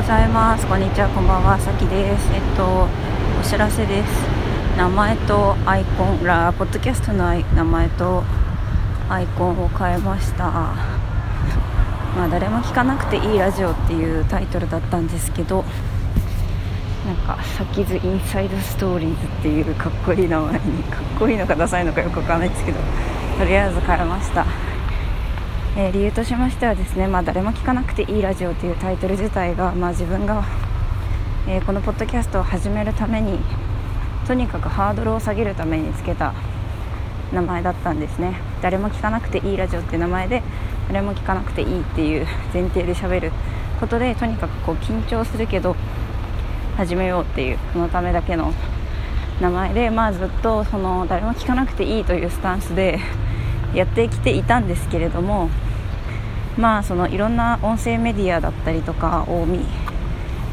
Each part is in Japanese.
ございます。こんにちは。こんばんは。さきです。えっとお知らせです。名前とアイコンらポッドキャストの名前とアイコンを変えました。まあ誰も聞かなくていいラジオっていうタイトルだったんですけどなんか「サキズインサイドストーリーズ」っていうかっこいい名前にかっこいいのかダサいのかよくわかんないですけどとりあえず変えました。え、理由としましてはですね、まあ、誰も聞かなくていいラジオというタイトル自体が、まあ、自分が、え、このポッドキャストを始めるためにとにかくハードルを下げるためにつけた名前だったんですね。誰も聞かなくていいラジオっていう名前で誰も聞かなくていいっていう 前提で喋ることでとにかくこう緊張するけど始めようっていうそのためだけの名前で、まあ、ずっとその誰も聞かなくていいというスタンスでやってきていたんですけれどもまあそのいろんな音声メディアだったりとかを見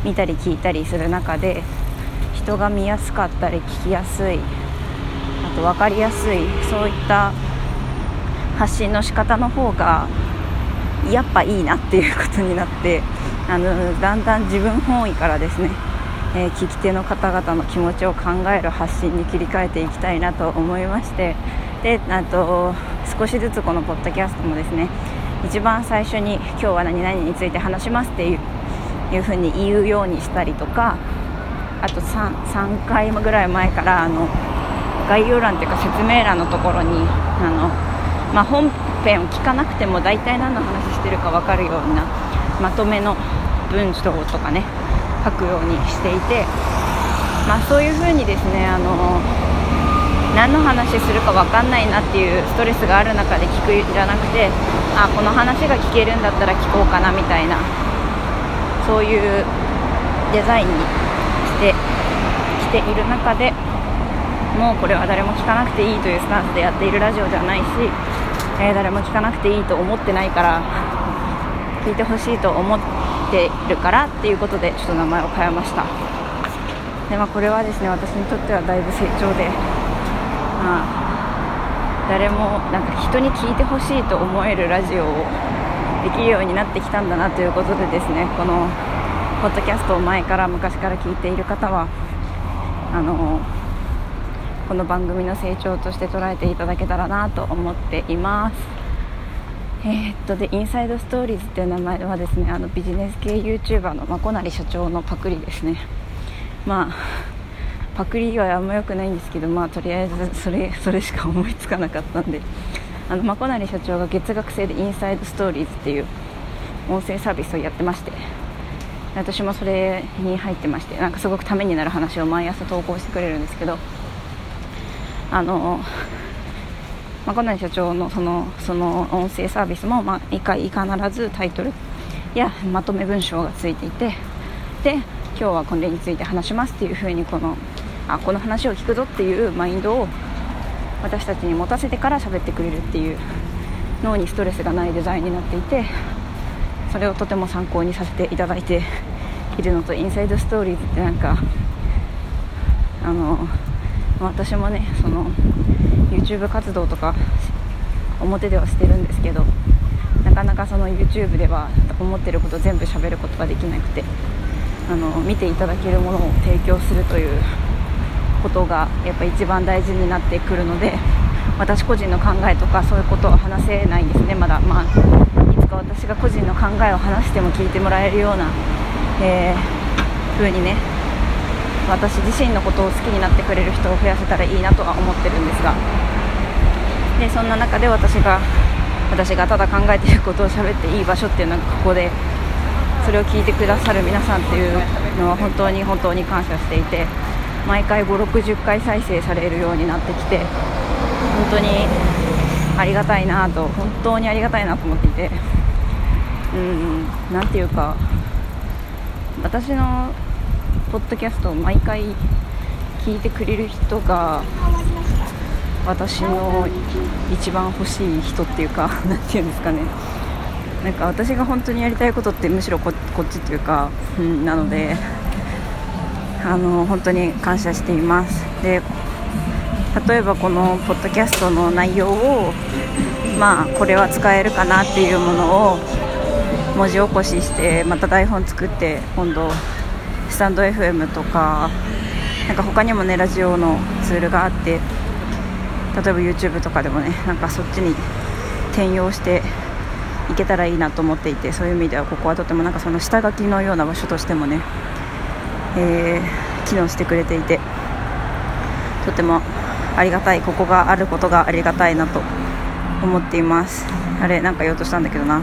見たり聞いたりする中で人が見やすかったり聞きやすいあと分かりやすいそういった発信の仕方の方がやっぱいいなっていうことになってあのだんだん自分本位からですね、えー、聞き手の方々の気持ちを考える発信に切り替えていきたいなと思いましてであと少しずつこのポッドキャストもですね一番最初に今日は何々について話しますっていういう風に言うようにしたりとかあと 3, 3回ぐらい前からあの概要欄というか説明欄のところにあの、まあ、本編を聞かなくても大体何の話してるか分かるようなまとめの文章とかね書くようにしていて、まあ、そういう風にですねあの何の話するか分かんないなっていうストレスがある中で聞くじゃなくてあこの話が聞けるんだったら聞こうかなみたいなそういうデザインにしてきている中でもうこれは誰も聞かなくていいというスタンスでやっているラジオではないし、えー、誰も聞かなくていいと思ってないから聞いてほしいと思ってるからっていうことでちょっと名前を変えました。で、まあ、これはですね私にとってはだいぶ成長であ、誰もなんか人に聞いてほしいと思えるラジオをできるようになってきたんだなということでですねこのポッドキャストを前から昔から聞いている方はあのこの番組の成長として捉えていただけたらなと思っています。えー、っとでインサイドストーリーズっていう名前はですねあのビジネス系 YouTuber のまこなり社長のパクリですね。まあパクリはあんま良くないんですけど、まあ、とりあえずそれそれしか思いつかなかったんで。あのまこなり社長が月額制でインサイドストーリーズっていう音声サービスをやってまして。私もそれに入ってましてなんかすごくためになる話を毎朝投稿してくれるんですけど。あのまこなり社長のそのその音声サービスも毎回必ずタイトルやまとめ文章がついていて。で今日はこれについて話しますっていう風にこのあこの話を聞くぞっていうマインドを私たちに持たせてから喋ってくれるっていう脳にストレスがないデザインになっていてそれをとても参考にさせていただいているのとインサイドストーリーズってなんかあの私もねその YouTube 活動とか表ではしてるんですけどなかなかその YouTube では思ってること全部喋ることができなくてあの見ていただけるものを提供するということがやっぱ一番大事になってくるので 私個人の考えとかそういうことは話せないんですね。まだ、まあ、いつか私が個人の考えを話しても聞いてもらえるような、えー、風にね私自身のことを好きになってくれる人を増やせたらいいなとは思ってるんですが。でそんな中で私が私がただ考えていることを喋っていい場所っていうのがここでそれを聞いてくださる皆さんっていうのは本当に本当に感謝していて毎回560回再生されるようになってきて本当にありがたいなと本当にありがたいなと思っていて。うん何ていうか私のポッドキャストを毎回聞いてくれる人が私の一番欲しい人っていうか 何て言うんですかね。なんか私が本当にやりたいことってむしろこっちっていうか、うん、なのであの本当に感謝しています。で例えばこのポッドキャストの内容をまあこれは使えるかなっていうものを文字起こししてまた台本作って今度スタンド FM とかなんか他にもねラジオのツールがあって例えば YouTube とかでもねなんかそっちに転用していけたらいいなと思っていてそういう意味ではここはとてもなんかその下書きのような場所としてもね、えー、機能してくれていてとてもありがたいここがあることがありがたいなと思っています。あれなんか言おうとしたんだけどな。う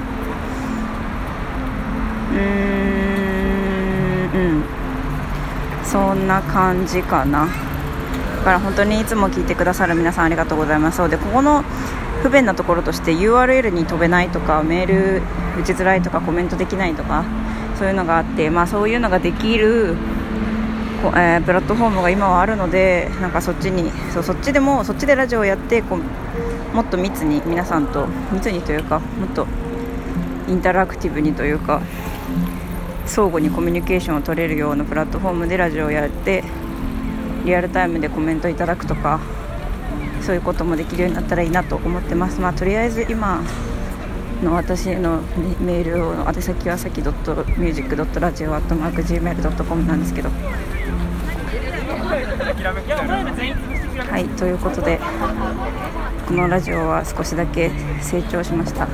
ーんうん。そんな感じかな。だから本当にいつも聞いてくださる皆さんありがとうございます。そうでここの不便なところとして URL に飛べないとかメール打ちづらいとかコメントできないとかそういうのがあって、まあ、そういうのができるえー、プラットフォームが今はあるのでなんかそっちにそうそっちでもそっちでラジオをやってこうもっと密に皆さんと密にというかもっとインタラクティブにというか相互にコミュニケーションを取れるようなプラットフォームでラジオをやってリアルタイムでコメントいただくとかそういうこともできるようになったらいいなと思ってます。まあ、とりあえず今の私のメールの宛先はさき .music.radio.gmail.com なんですけどはいということでこのラジオは少しだけ成長しました。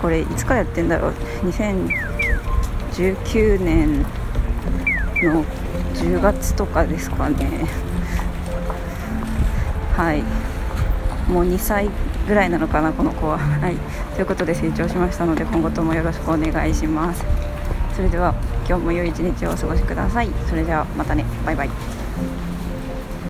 これいつからやってんだろう？2019年の10月とかですかね。はい。もう2歳ぐらいなのかなこの子は。はい。ということで成長しましたので今後ともよろしくお願いします。それでは今日も良い一日をお過ごしください。それではまたね。バイバイ。